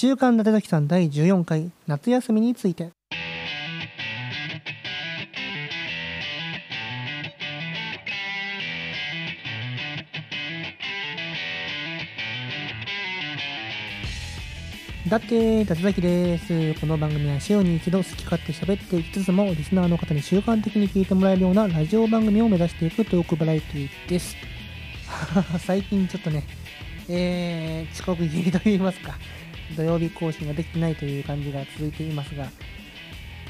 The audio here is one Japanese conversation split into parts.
週刊伊達崎さん第14回夏休みについてだって、立崎です。この番組は週に一度好き勝手喋っていきつつも、リスナーの方に習慣的に聞いてもらえるようなラジオ番組を目指していくトークバラエティです。最近ちょっとね、えー、遅刻気味といいますか、土曜日更新ができてないという感じが続いていますが、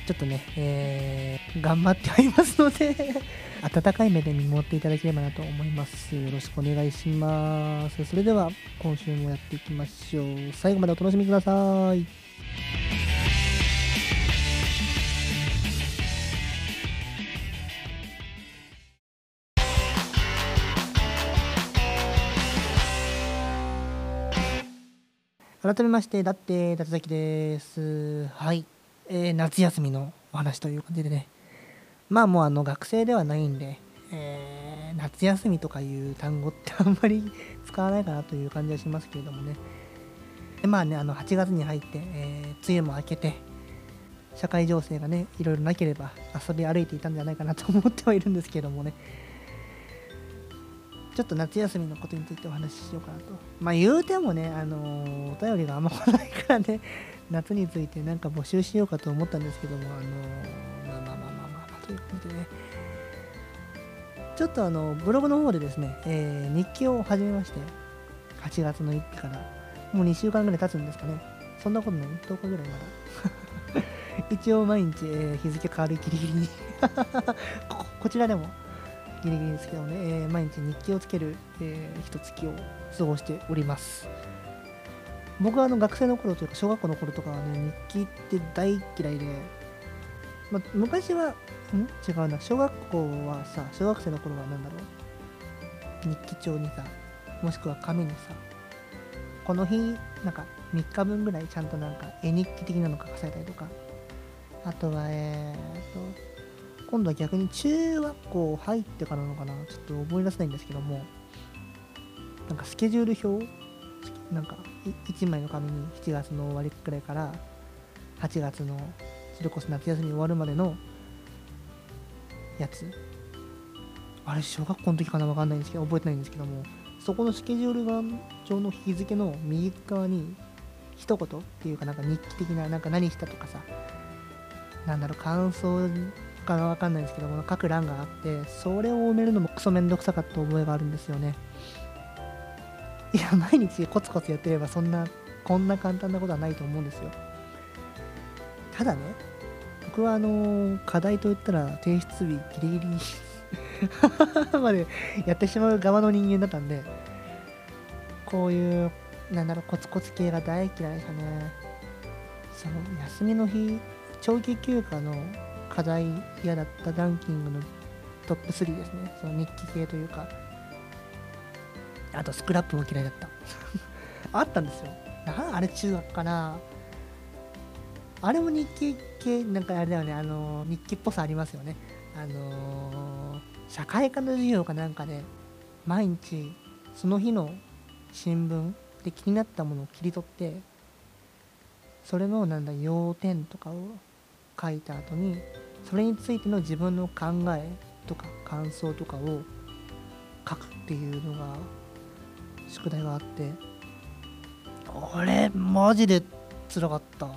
ちょっとね、えー、頑張ってはいますので、温かい目で見守っていただければなと思います。よろしくお願いします。それでは、今週もやっていきましょう。最後までお楽しみください。改めまして、だって、立崎です。はい。えー夏休みのお話という感じでね。まあもうあの学生ではないんで、えー夏休みとかいう単語ってあんまり使わないかなという感じはしますけれどもね。でまあね、あの8月に入って、えー梅雨も明けて、社会情勢がね、いろいろなければ遊び歩いていたんじゃないかなと思ってはいるんですけどもね。ちょっと夏休みのことについてお話ししようかなと。まあ言うてもね、あのーお便りがあんま来ないからね、夏についてなんか募集しようかと思ったんですけども、あのーまあまあまあまあまあまあという感じでね、ちょっとあの、ブログの方でですね、えー日記を始めまして、8月の1日から、もう2週間ぐらい経つんですかね。そんなことない ?10 日ぐらいまだ。一応毎日、えー日付変わるギリギリに、こちらでもギリギリですけどね、えー毎日日記をつける、えー、一月を過ごしております。僕はあの学生の頃というか小学校の頃とかはね、日記って大嫌いで、ま、昔は、ん？違うな、小学校はさ、小学生の頃は何だろう、日記帳にさ、もしくは紙にさ、この日、なんか3日分ぐらいちゃんとなんか絵日記的なの書かされたりとか、あとは、えーと、今度は逆に中学校入ってからなのかな？ちょっと思い出せないんですけども。なんかスケジュール表？なんか1枚の紙に7月の終わりくらいから8月のそれこそ夏休み終わるまでのやつ。あれ小学校の時かな？わかんないんですけど覚えてないんですけども。そこのスケジュールが上の日付の右側に一言っていうかなんか日記的ななんか何したとかさ。なんだろう感想かわかんないですけども書く欄があってそれを埋めるのもクソめんどくさかった覚えがあるんですよね。いや毎日コツコツやってればそんなこんな簡単なことはないと思うんですよ。ただね僕はあの課題といったら提出日ギリギリ までやってしまう側の人間だったんでこういうなんだろうコツコツ系が大嫌いでしたね。その休みの日長期休暇の課題嫌だったランキングのトップ3ですね。その日記系というか。あとスクラップも嫌いだった。あったんですよ。あれ中学かな。あれも日記系なんかあれだよね。あの日記っぽさありますよね。あの社会科の授業かなんかで毎日その日の新聞で気になったものを切り取ってそれのなんだ要点とかを書いた後にそれについての自分の考えとか感想とかを書くっていうのが宿題があってこれマジでつらかった。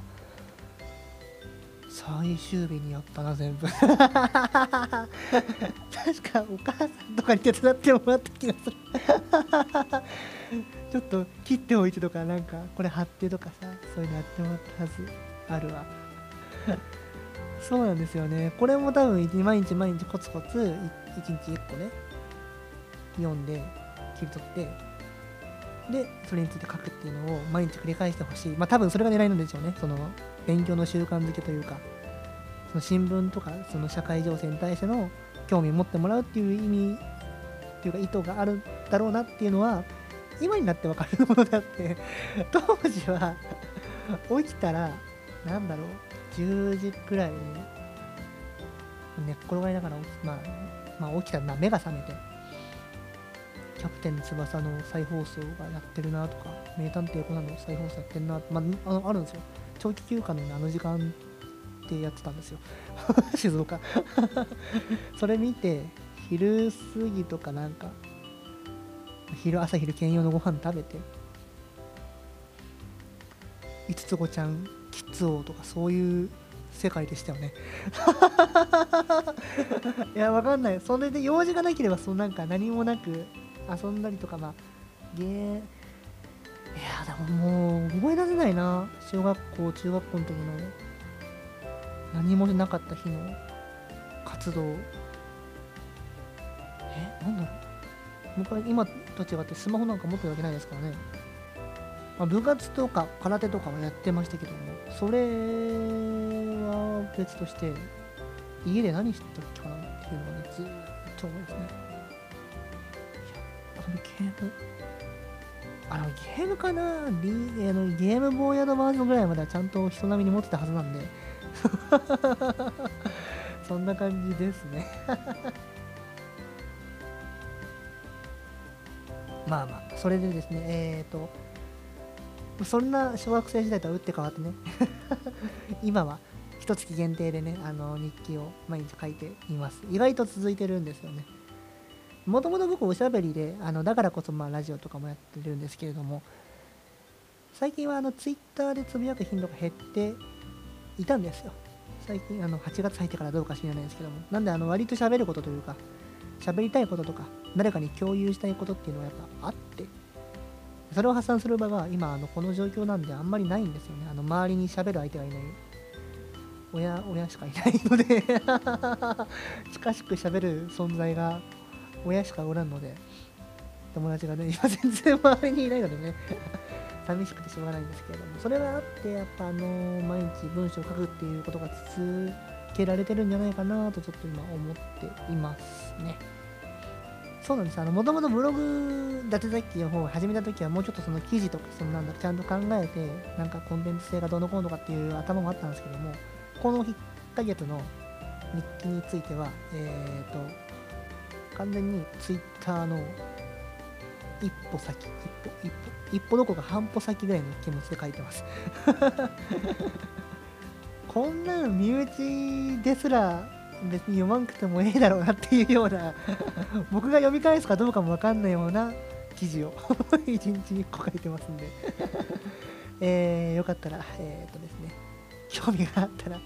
最終日にやったな全部。確かお母さんとかに手伝ってもらった気がする。ちょっと切っておいてとかなんかこれ貼ってとかさそういうのやってもらったはずあるわ。そうなんですよね。これも多分毎日毎日コツコツ1日1個ね読んで切り取ってでそれについて書くっていうのを毎日繰り返してほしい。まあ多分それが狙いなんでしょうね。その勉強の習慣づけというかその新聞とかその社会情勢に対しての興味を持ってもらうっていう意味っていうか意図があるだろうなっていうのは今になって分かるものであって。当時は起きたらなんだろう。10時くらいに寝っ転がりながら起き,、まあ、まあ起きたら、まあ、目が覚めてキャプテン翼の再放送がやってるなとか名探偵コナンの再放送やってるなまあ、あのあるんですよ。長期休暇の、ね、あの時間ってやってたんですよ。静岡。それ見て昼過ぎとかなんか昼朝昼兼用のご飯食べて五つ子ちゃんキッズ王とかそういう世界でしたよね。いやわかんない。それで用事がなければそのなんか何もなく遊んだりとかまあゲーいやでももう覚えられないな。小学校中学校の時の何もなかった日の活動。えなんだろう。僕は今と違ってスマホなんか持ってるわけないですからね、まあ、部活とか空手とかはやってましたけどもそれは別として家で何してたっけかなっていうのがねずっと思いますね。あのゲーム。あのゲームかな。リあのゲームボーイアドバンスぐらいまではちゃんと人並みに持ってたはずなんで。そんな感じですね。まあまあそれでですねえっ、ー、とそんな小学生時代とは打って変わってね。今は一月限定でねあの日記を毎日書いています。意外と続いてるんですよね。もともと僕おしゃべりであのだからこそまあラジオとかもやってるんですけれども最近はあのツイッターでつぶやく頻度が減っていたんですよ。最近あの8月入ってからどうか知らないですけども。なんであの割と喋ることというか喋りたいこととか誰かに共有したいことっていうのはやっぱあって。それを発散する場が今あのこの状況なんであんまりないんですよね。あの周りに喋る相手がいない。親親しかいないので。近しく喋る存在が親しかおらんので。友達がね今全然周りにいないのでね。寂しくてしょうがないんですけれども。それがあってやっぱあの毎日文章を書くっていうことが続けられてるんじゃないかなとちょっと今思っていますね。そうなんですあのもともとブログ伊達崎の方を始めた時はもうちょっとその記事とかそのなんだちゃんと考えてなんかコンテンツ性がどうのこうのかっていう頭もあったんですけどもこの1ヶ月の日記についてはえっ、ー、と完全に Twitter の一歩先一歩一歩一歩どころか半歩先ぐらいの気持ちで書いてます。こんなの身内ですら別に読まんくてもええだろうなっていうような 僕が読み返すかどうかもわかんないような記事を 1日1個書いてますんで。えー、よかったらえー、っとですね興味があったら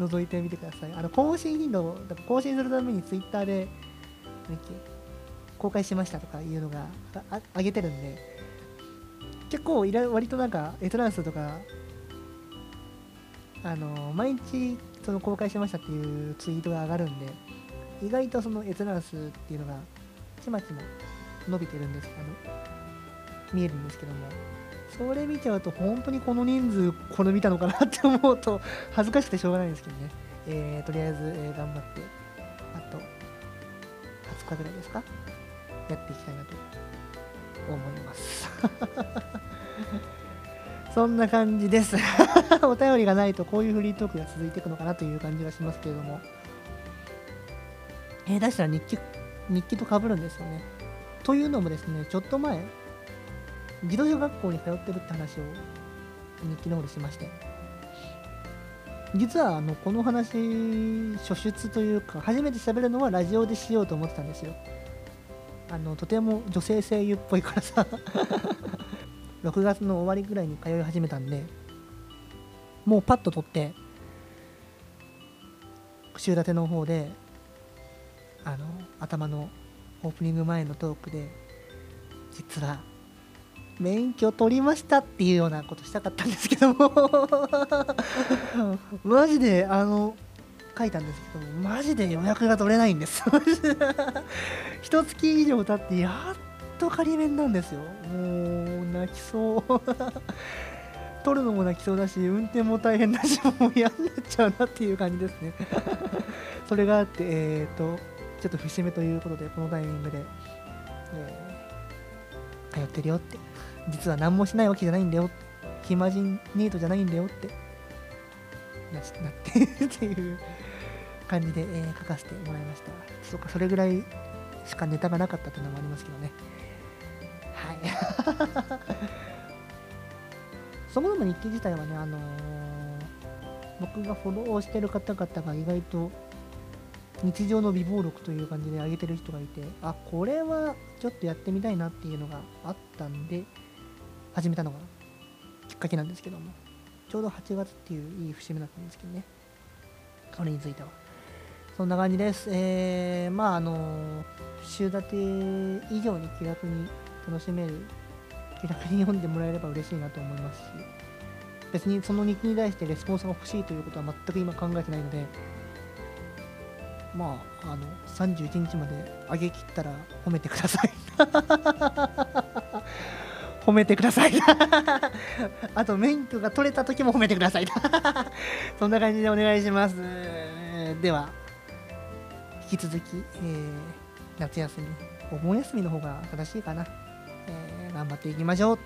覗いてみてください。あの更新頻度更新するために Twitter で何っけ公開しましたとかいうのが上げてるんで結構いら割となんか閲覧数とかあの毎日その公開しましたっていうツイートが上がるんで意外とその閲覧数っていうのがちまちま伸びてるんです。あの見えるんですけども。それ見ちゃうと本当にこの人数これ見たのかなって思うと恥ずかしくてしょうがないんですけどね、えー、とりあえず、えー、頑張ってあと20日ぐらいですか？やっていきたいなと思います。そんな感じです。お便りがないとこういうフリートークが続いていくのかなという感じがしますけれども。えー、出したら日記日記とかぶるんですよね。というのもですねちょっと前自動車学校に通ってるって話を日記の方でしまして。実はあのこの話初出というか初めて喋るのはラジオでしようと思ってたんですよ。あのとても女性声優っぽいからさ。6月の終わりぐらいに通い始めたんでもうパッと撮って週立ての方であの頭のオープニング前のトークで実は免許取りましたっていうようなことしたかったんですけども。マジであの書いたんですけどマジで予約が取れないんです。一月以上経ってやっと仮面なんですよ。もう泣きそう。取るのも泣きそうだし運転も大変だしもう嫌になっちゃうなっていう感じですね。それがあってえっ、ー、とちょっと節目ということでこのタイミングで、えー、通ってるよって。実は何もしないわけじゃないんだよ。暇人ニートじゃないんだよって。なってっていう感じで、えー、書かせてもらいました。そうか、それぐらいしかネタがなかったというのもありますけどね。はい そもそも日記自体はね、あのー僕がフォローしてる方々が意外と日常の微暴録という感じで上げてる人がいて、あ、これはちょっとやってみたいなっていうのがあったんで、始めたのがきっかけなんですけども、ちょうど8月っていういい節目だったんですけどね、これについては。そんな感じです。えー、まああの週立て以上に気楽に楽しめる、気楽に読んでもらえれば嬉しいなと思いますし、別にその日記に対してレスポンスが欲しいということは全く今考えてないので、まあ、あの31日まで上げ切ったら褒めてください。褒めてください。あと、免許が取れた時も褒めてください。そんな感じでお願いします。では、引き続き、えー夏休み、お盆休みの方が正しいかな。えー頑張っていきましょう。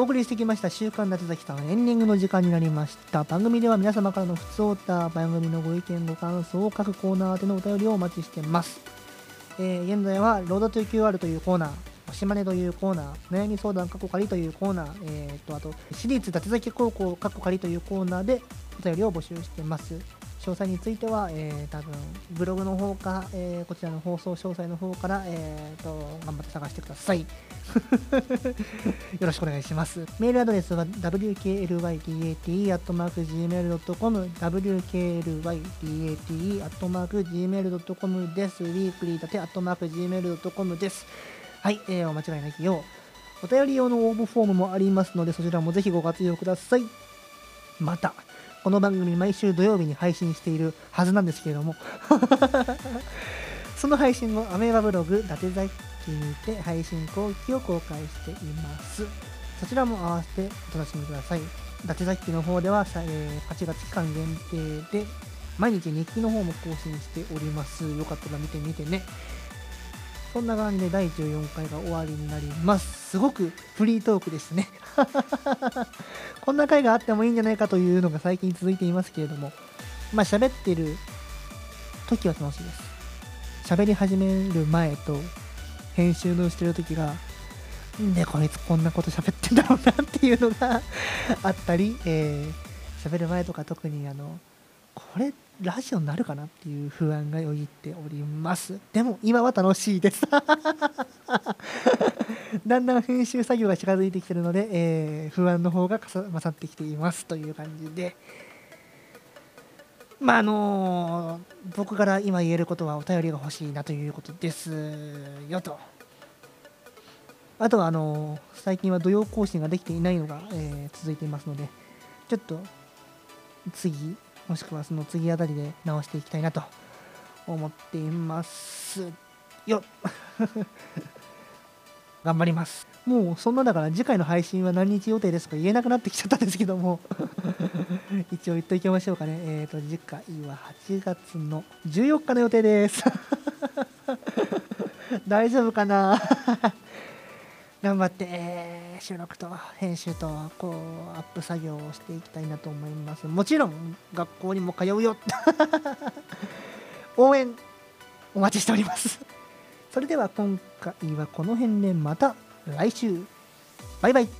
お送りしてきました週刊夏崎さんエンディングの時間になりました。番組では皆様からの普通オーター番組のご意見ご感想を各コーナーでのお便りをお待ちしてます、えー現在はロードトゥ QR というコーナーおしまねというコーナー悩み相談過去仮というコーナー、えー、とあと私立伊達崎高校過去仮というコーナーでお便りを募集してます。詳細については、えー多分ブログの方か、えーこちらの放送詳細の方から、えー、と頑張って探してください よろしくお願いします。メールアドレスは wklyti.gmail.com wklyti.gmail.com です。ウィークリーだて .gmail.com です。はい、えーお間違いなきよう。お便り用の応募フォームもありますので、そちらもぜひご活用ください。また、この番組毎週土曜日に配信しているはずなんですけれども、その配信をアメーバブログ、伊達崎にて配信後期を公開しています。そちらも合わせてお楽しみください。伊達崎の方では、え8月期間限定で、毎日日記の方も更新しております。よかったら見てみてね。そんな感じで第14回が終わりになります。すごくフリートークですね。こんな回があってもいいんじゃないかというのが最近続いていますけれども、まあ喋ってる時は楽しいです。喋り始める前と編集のしてる時が、んでこいつこんなこと喋ってんだろうなっていうのがあったり、えー、喋る前とか特にあの、これってラジオになるかなっていう不安がよぎっております。でも今は楽しいです。だんだん編集作業が近づいてきてるので、えー不安の方が勝ってきていますという感じで、まああの僕から今言えることはお便りが欲しいなということですよと。あとはあの最近は土曜更新ができていないのが、え続いていますので、ちょっと次、もしくはその次あたりで直していきたいなと思っています。よ 頑張ります。もうそんなだから次回の配信は何日予定ですか？言えなくなってきちゃったんですけども。一応言っておきましょうかね。えっ、と次回は8月の14日の予定です。大丈夫かな？頑張って、収録と編集とこうアップ作業をしていきたいなと思います。もちろん学校にも通うよ。応援お待ちしております。それでは今回はこの辺でまた来週。バイバイ。